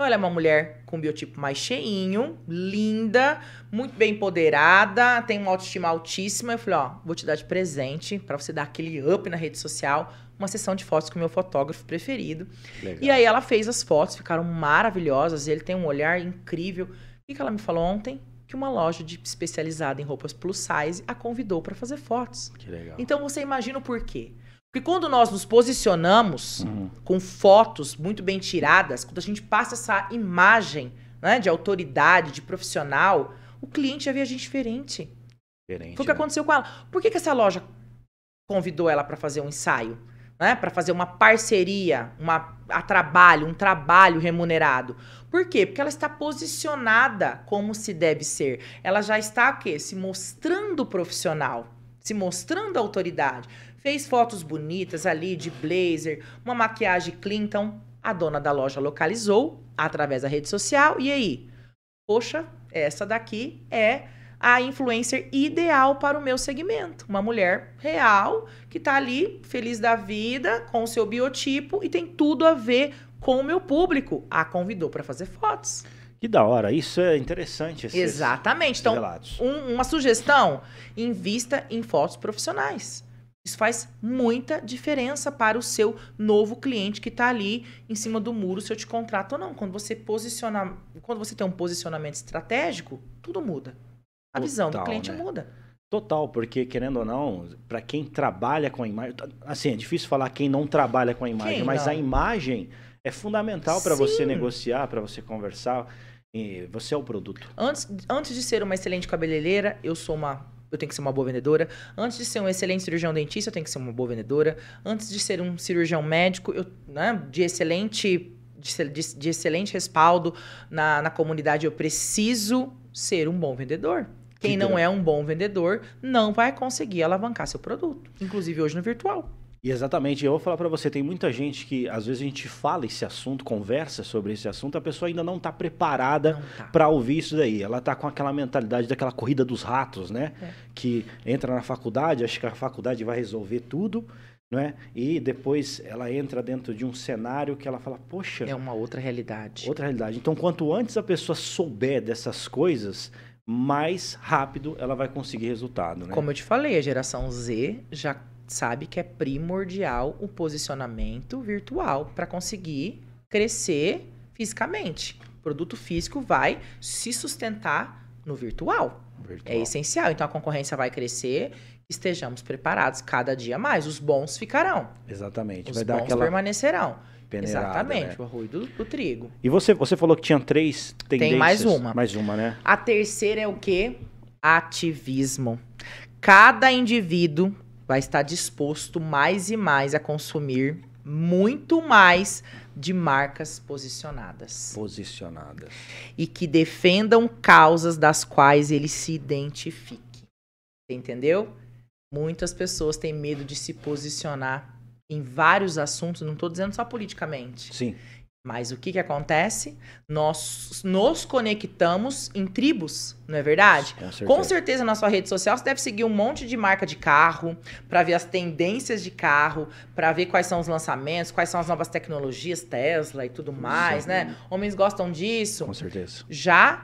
Então, ela é uma mulher com biotipo mais cheinho, linda, muito bem empoderada, tem uma autoestima altíssima. Eu falei, ó, vou te dar de presente pra você dar aquele up na rede social, uma sessão de fotos com o meu fotógrafo preferido. Legal. E aí ela fez as fotos, ficaram maravilhosas. Ele tem um olhar incrível. O que que ela me falou ontem? Que uma loja de, especializada em roupas plus size a convidou para fazer fotos. Que legal. Então você imagina o porquê. Porque quando nós nos posicionamos Uhum. com fotos muito bem tiradas, quando a gente passa essa imagem né, de autoridade, de profissional, o cliente já vê a gente diferente. Diferente, Foi o que né? aconteceu com ela. Por que, que essa loja convidou ela para fazer um ensaio? Né? Para fazer uma parceria, uma, a trabalho, um trabalho remunerado. Por quê? Porque ela está posicionada como se deve ser. Ela já está o quê? Se mostrando profissional, se mostrando autoridade. Fez fotos bonitas ali de blazer, uma maquiagem Clinton. A dona da loja localizou através da rede social. E aí? Poxa, essa daqui é a influencer ideal para o meu segmento. Uma mulher real que tá ali feliz da vida, com o seu biotipo e tem tudo a ver com o meu público. A convidou para fazer fotos. Que da hora, isso é interessante. Esses, Exatamente. Então, relatos. um- uma sugestão: invista em fotos profissionais. Isso faz muita diferença para o seu novo cliente que está ali em cima do muro, se eu te contrato ou não. Quando você posiciona, quando você tem um posicionamento estratégico, tudo muda. A Total, visão do cliente né? muda. Total, porque querendo ou não, para quem trabalha com a imagem, assim, é difícil falar quem não trabalha com a imagem, Quem mas não? a imagem é fundamental para você negociar, para você conversar. E você é o produto. Antes, antes de ser uma excelente cabeleireira, eu sou uma. Eu tenho que ser uma boa vendedora. Antes de ser um excelente cirurgião dentista, eu tenho que ser uma boa vendedora. Antes de ser um cirurgião médico, eu, né, de excelente. De, de- excelente respaldo na, na comunidade, eu preciso ser um bom vendedor. Quem Que não é um bom vendedor não vai conseguir alavancar seu produto. Inclusive hoje no virtual. E exatamente, eu vou falar para você, tem muita gente que às vezes a gente fala esse assunto, conversa sobre esse assunto, a pessoa ainda não está preparada tá. para ouvir isso daí. Ela tá com aquela mentalidade daquela corrida dos ratos, né? É. Que entra na faculdade, acha que a faculdade vai resolver tudo, né? E depois ela entra dentro de um cenário que ela fala, poxa, É uma outra realidade. outra realidade. Então, quanto antes a pessoa souber dessas coisas, mais rápido ela vai conseguir resultado, né? Como eu te falei, a geração Z já sabe que é primordial o posicionamento virtual para conseguir crescer fisicamente. O produto físico vai se sustentar no virtual. Virtual. É essencial. Então a concorrência vai crescer, estejamos preparados cada dia mais. Os bons ficarão, Exatamente. os vai dar bons aquela permanecerão. peneirada, Exatamente, né? o arroio do, do trigo. E você, você falou que tinha três tendências. mais uma. Mais uma, né? A terceira é o quê? Ativismo. Cada indivíduo vai estar disposto mais e mais a consumir muito mais de marcas posicionadas Posicionada. e que defendam causas das quais ele se identifique. Entendeu? Muitas pessoas têm medo de se posicionar em vários assuntos, não estou dizendo só politicamente. Sim. Mas o que, que acontece? Nós nos conectamos em tribos, não é verdade? Com certeza. Com certeza na sua rede social você deve seguir um monte de marca de carro para ver as tendências de carro, para ver quais são os lançamentos, quais são as novas tecnologias, Tesla e tudo mais, né? Homens gostam disso. Com certeza. Já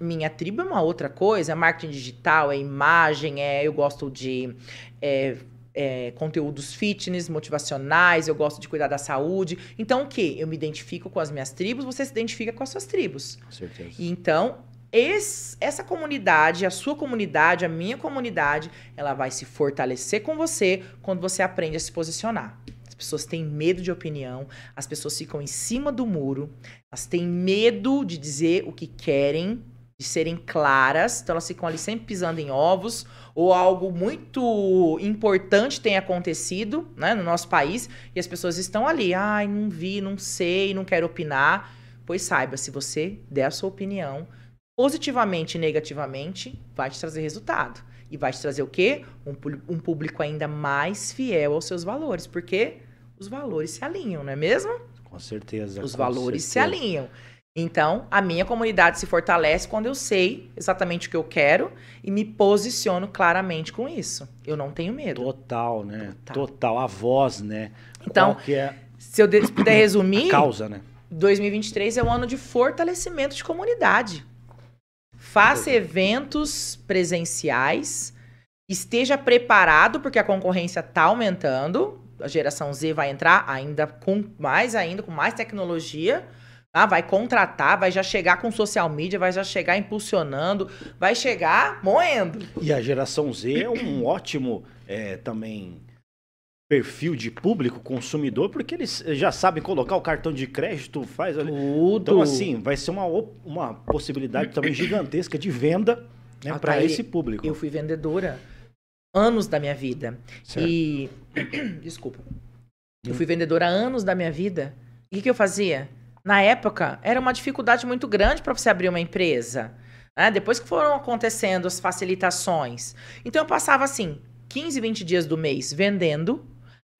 minha tribo é uma outra coisa, é marketing digital, é imagem, é eu gosto de é, é, conteúdos fitness, motivacionais, eu gosto de cuidar da saúde. Então o que? Eu me identifico com as minhas tribos, você se identifica com as suas tribos. Com certeza. E então esse- essa comunidade, a sua comunidade, a minha comunidade, ela vai se fortalecer com você quando você aprende a se posicionar. As pessoas têm medo de opinião, as pessoas ficam em cima do muro, elas têm medo de dizer o que querem, de serem claras, então elas ficam ali sempre pisando em ovos, ou algo muito importante tem acontecido né, no nosso país, e as pessoas estão ali, ai, não vi, não sei, não quero opinar. Pois saiba, se você der a sua opinião, positivamente e negativamente, vai te trazer resultado. E vai te trazer o quê? Um, um público ainda mais fiel aos seus valores, porque os valores se alinham, não é mesmo? Com certeza. Os com valores se certeza. alinham. Então, a minha comunidade se fortalece quando eu sei exatamente o que eu quero e me posiciono claramente com isso. Eu não tenho medo. Total, né? Total. Total. A voz, né? Então, é Se eu de- puder resumir, a causa, né? 2023 é um ano de fortalecimento de comunidade. Faça eventos presenciais, esteja preparado, porque a concorrência está aumentando. A geração Z vai entrar ainda com mais ainda, com mais tecnologia. Tá? Vai contratar, vai já chegar com social media, vai já chegar impulsionando, vai chegar moendo. E a geração Z é um ótimo é, também perfil de público consumidor, porque eles já sabem colocar o cartão de crédito, faz ali. Tudo. Então, assim, vai ser uma, uma possibilidade também gigantesca de venda né, Ah, para esse público. eu fui vendedora anos da minha vida. Certo. E. Desculpa. Eu fui vendedora anos da minha vida. E o que eu fazia? Na época, era uma dificuldade muito grande para você abrir uma empresa. né? Depois que foram acontecendo as facilitações. Então eu passava assim, 15, 20 dias do mês vendendo,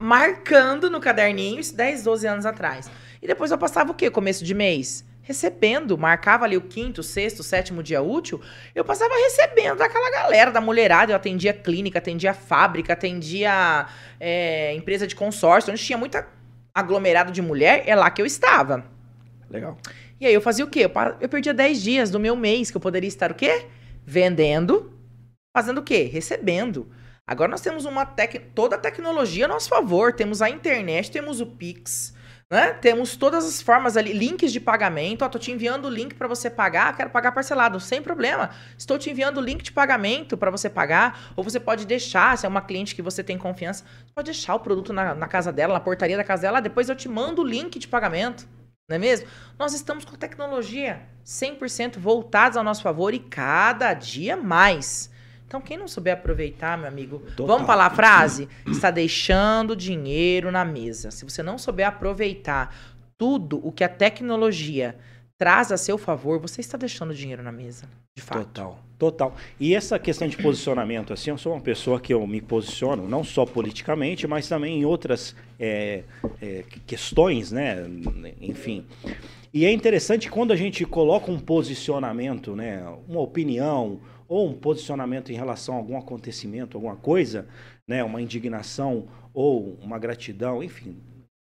marcando no caderninho, isso 10, 12 anos atrás. E depois eu passava o quê? Começo de mês? Recebendo, marcava ali o quinto, sexto, sétimo dia útil, eu passava recebendo daquela galera, da mulherada. Eu atendia clínica, atendia fábrica, atendia é, empresa de consórcio, onde tinha muita aglomerado de mulher, é lá que eu estava. Legal. E aí eu fazia o quê? Eu, perdia 10 dias do meu mês, que eu poderia estar o quê? Vendendo, fazendo o quê? Recebendo. Agora nós temos uma tec... toda a tecnologia a nosso favor. Temos a internet, temos o Pix, né? Temos todas as formas ali, links de pagamento. Ó, tô te enviando o link para você pagar, quero pagar parcelado, sem problema. Estou te enviando o link de pagamento para você pagar, ou você pode deixar, se é uma cliente que você tem confiança, pode deixar o produto na, na casa dela, na portaria da casa dela, depois eu te mando o link de pagamento. Não é mesmo? Nós estamos com tecnologia 100% voltados ao nosso favor e cada dia mais. Então, quem não souber aproveitar, meu amigo, Total. vamos falar a frase? Está deixando dinheiro na mesa. Se você não souber aproveitar tudo o que a tecnologia traz a seu favor, você está deixando dinheiro na mesa, de fato. Total, total. E essa questão de posicionamento, assim, eu sou uma pessoa que eu me posiciono, não só politicamente, mas também em outras é, é, questões, né? Enfim. E é interessante quando a gente coloca um posicionamento, né? Uma opinião, ou um posicionamento em relação a algum acontecimento, alguma coisa, né, uma indignação ou uma gratidão, enfim,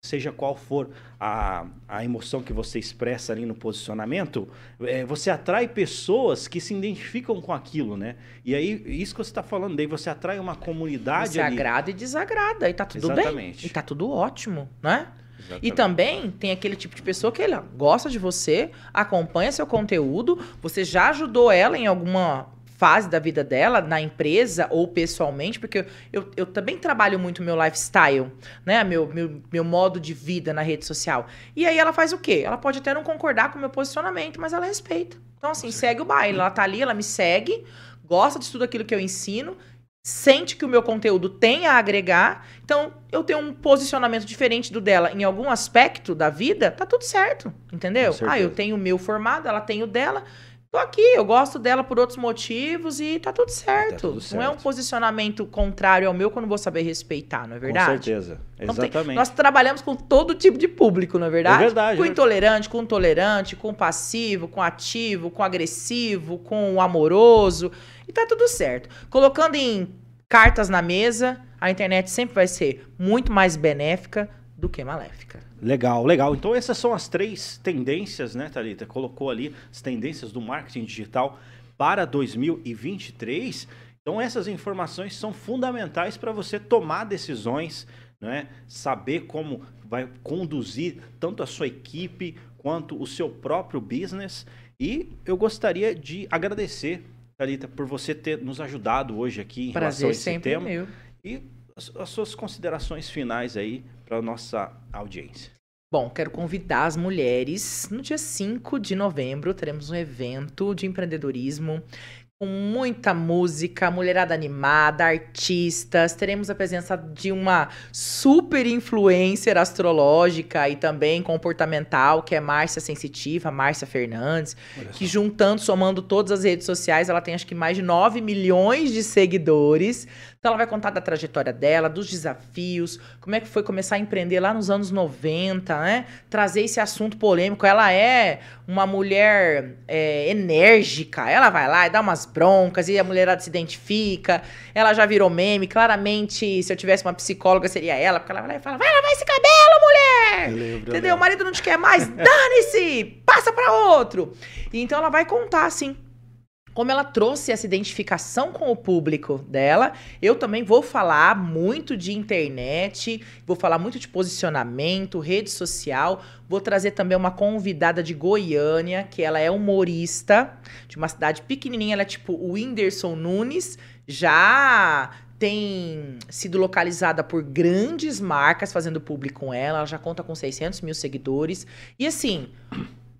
seja qual for a, a emoção que você expressa ali no posicionamento, é, você atrai pessoas que se identificam com aquilo, né? E aí, isso que você está falando, daí você atrai uma comunidade Você ali. agrada e desagrada, e tá tudo Exatamente. bem. E tá tudo ótimo, né? E Exatamente. também tem aquele tipo de pessoa que ela gosta de você, acompanha seu conteúdo, você já ajudou ela em alguma fase da vida dela, na empresa ou pessoalmente, porque eu, eu também trabalho muito meu lifestyle, né? Meu, meu, meu modo de vida na rede social. E aí ela faz o quê? Ela pode até não concordar com o meu posicionamento, mas ela respeita. Então, assim, segue o baile. Ela tá ali, ela me segue, gosta de tudo aquilo que eu ensino, sente que o meu conteúdo tem a agregar. Então, eu tenho um posicionamento diferente do dela em algum aspecto da vida, tá tudo certo, entendeu? Ah, eu tenho o meu formado, ela tem o dela. Tô aqui, eu gosto dela por outros motivos e tá tudo certo. tudo Não é um certo. posicionamento contrário ao meu que eu não vou saber respeitar, não é Com verdade? certeza. Então tem- Exatamente. nós trabalhamos com todo tipo de público, não é verdade? É verdade, Com é intolerante, com tolerante, com passivo, com ativo, com agressivo, com amoroso. E tá tudo certo. Colocando em cartas na mesa, a internet sempre vai ser muito mais benéfica do que maléfica. Legal, legal. Então essas são as três tendências, né, Thalita? Colocou ali as tendências do marketing digital para 2023. Então essas informações são fundamentais para você tomar decisões, né? Saber como vai conduzir tanto a sua equipe quanto o seu próprio business. E eu gostaria de agradecer, Thalita, por você ter nos ajudado hoje aqui em relação a Prazer esse sempre é tema. meu. E as, as suas considerações finais aí para nossa audiência. Bom, quero convidar as mulheres. No dia 5 de novembro, teremos um evento de empreendedorismo com muita música, mulherada animada, artistas. Teremos a presença de uma super influencer astrológica e também comportamental, que é Márcia Sensitiva, Márcia Fernandes, que juntando, somando todas as redes sociais, ela tem acho que mais de 9 milhões de seguidores. Então ela vai contar da trajetória dela, dos desafios, como é que foi começar a empreender lá nos anos 90, né? Trazer esse assunto polêmico. Ela é uma mulher é, enérgica, ela vai lá e dá umas broncas e a mulherada se identifica. Ela já virou meme, claramente, se eu tivesse uma psicóloga seria ela, porque ela vai lá e fala, vai lavar esse cabelo, mulher! Eu lembro, eu Entendeu? O marido não te quer mais, dane-se! Passa pra outro! E então ela vai contar, assim, como ela trouxe essa identificação com o público dela. Eu também vou falar muito de internet, vou falar muito de posicionamento, rede social. Vou trazer também uma convidada de Goiânia, que ela é humorista, de uma cidade pequenininha, ela é tipo o Whindersson Nunes, já tem sido localizada por grandes marcas fazendo público com ela, ela já conta com 600 mil seguidores. E assim,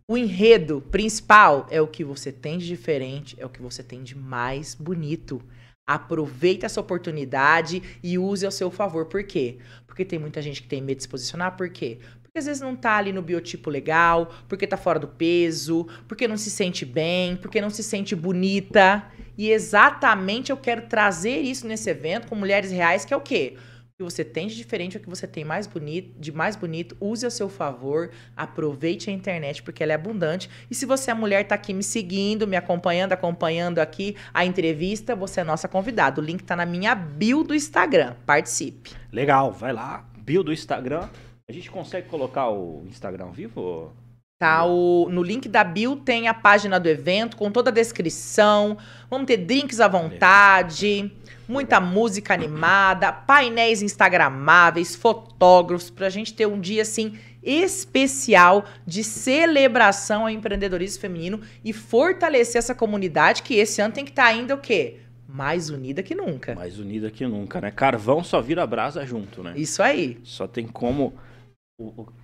o enredo principal é o que você tem de diferente, é o que você tem de mais bonito. Aproveite essa oportunidade e use ao seu favor. Por quê? Porque tem muita gente que tem medo de se posicionar. Por quê? Porque às vezes não tá ali no biotipo legal, porque tá fora do peso, porque não se sente bem, porque não se sente bonita. E exatamente eu quero trazer isso nesse evento com mulheres reais, que é o quê? O que você tem de diferente, o que você tem mais bonito, de mais bonito, use a seu favor, aproveite a internet porque ela é abundante. E se você é mulher, tá aqui me seguindo, me acompanhando, acompanhando aqui a entrevista, você é nossa convidada. O link tá na minha bio do Instagram. Participe. Legal, vai lá, bio do Instagram. A gente consegue colocar o Instagram vivo? Tá, o, no link da bio tem a página do evento com toda a descrição. Vamos ter drinks à vontade, muita música animada, painéis instagramáveis, fotógrafos, pra gente ter um dia assim especial de celebração ao empreendedorismo feminino e fortalecer essa comunidade que esse ano tem que estar tá ainda o quê? Mais unida que nunca. Mais unida que nunca, né? Carvão só vira brasa junto, né? Isso aí. Só tem como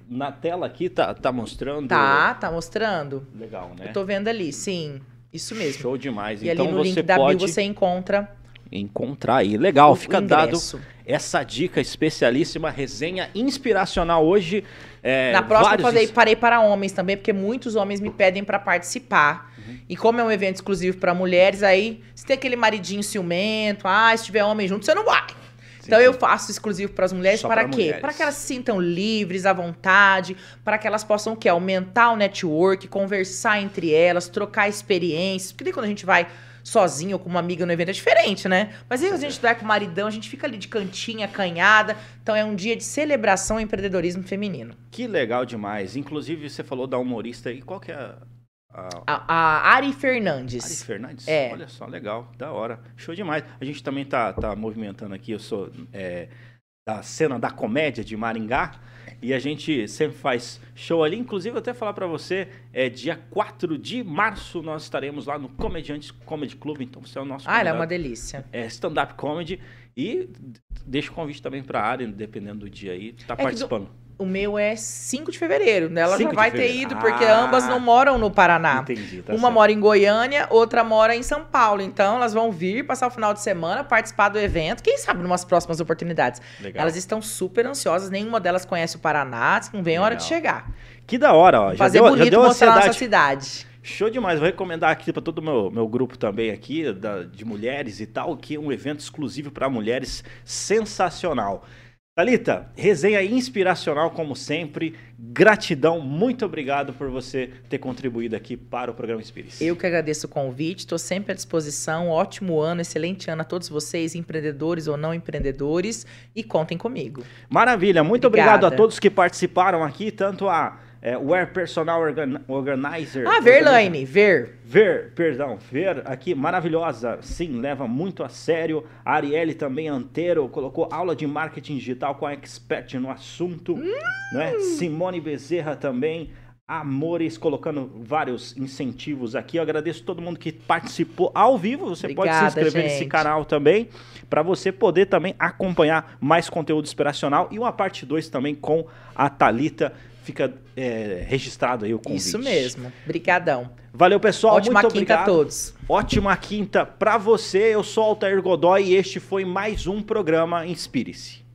na tela aqui tá, tá mostrando. Tá, tá mostrando. Legal, né? Eu tô vendo ali, sim. Isso mesmo. Show demais. E então ali no link da pode bio você encontra encontrar aí. Legal, o fica dado ingresso. essa dica especialíssima, resenha inspiracional hoje. É, Na próxima eu vários falei, parei para homens também, porque muitos homens me pedem para participar. Uhum. E como é um evento exclusivo para mulheres, aí se tem aquele maridinho ciumento, ah, se tiver homem junto, você não vai. Então eu faço exclusivo para as mulheres Só para quê? mulheres. Para que elas se sintam livres, à vontade, para que elas possam o quê? Aumentar o network, conversar entre elas, trocar experiências. Porque daí quando a gente vai sozinho ou com uma amiga no evento é diferente, né? Mas aí a gente vai com o maridão, a gente fica ali de cantinha, acanhada. Então é um dia de celebração ao empreendedorismo feminino. Que legal demais. Inclusive, você falou da humorista aí. Qual que é a. a... A, a Ari Ari Fernandes. Fernandes? É. Olha só, legal, da hora. Show demais. A gente também tá, tá movimentando aqui, eu sou é, da cena da comédia de Maringá. E a gente sempre faz show ali. Inclusive, até falar pra você, é dia 4 de março nós estaremos lá no Comediantes Comedy Club. Então você é o nosso Ah, ela é uma delícia. é, stand-up comedy. E deixa o convite também pra área, dependendo do dia aí, tá do- participando. O meu é 5 de fevereiro, né? Ela 5 já vai ter ido, porque Ah. ambas não moram no Paraná. Entendi, tá uma certo. mora em Goiânia, outra mora em São Paulo. Então, elas vão vir passar o final de semana, participar do evento. Quem sabe, numas próximas oportunidades. Legal. Elas estão super ansiosas, nenhuma delas conhece o Paraná, não vem a hora de chegar. Que da hora, ó. Já Fazer deu, já bonito deu mostrar a nossa cidade. Show demais, vou recomendar aqui para todo o meu, meu grupo também aqui, da- de mulheres e tal, que é um evento exclusivo para mulheres sensacional. Thalita, resenha inspiracional como sempre, gratidão, muito obrigado por você ter contribuído aqui para o programa Espírito. Eu que agradeço o convite, estou sempre à disposição. Ótimo ano, excelente ano a todos vocês, empreendedores ou não empreendedores, e contem comigo. Maravilha, muito Obrigada. obrigado a todos que participaram aqui, tanto a é, Wear Personal Organ- Organizer. Ah, Verlaine, Ver. Ver, perdão, Ver aqui, maravilhosa, sim, leva muito a sério. A Arielle também, Antero, colocou aula de marketing digital com a expert no assunto. Né? Simone Bezerra também. Amores, colocando vários incentivos aqui. Eu agradeço todo mundo que participou ao vivo. Você pode se Obrigada, inscrever nesse gente. canal também, para você poder também acompanhar mais conteúdo inspiracional e uma parte 2 também com a Talita. Fica é, registrado aí o convite. Isso mesmo. Brigadão. Valeu, pessoal. Ótima muito quinta obrigado. a todos. Ótima quinta pra você. Eu sou Altair Godoy e este foi mais um programa Inspire-se.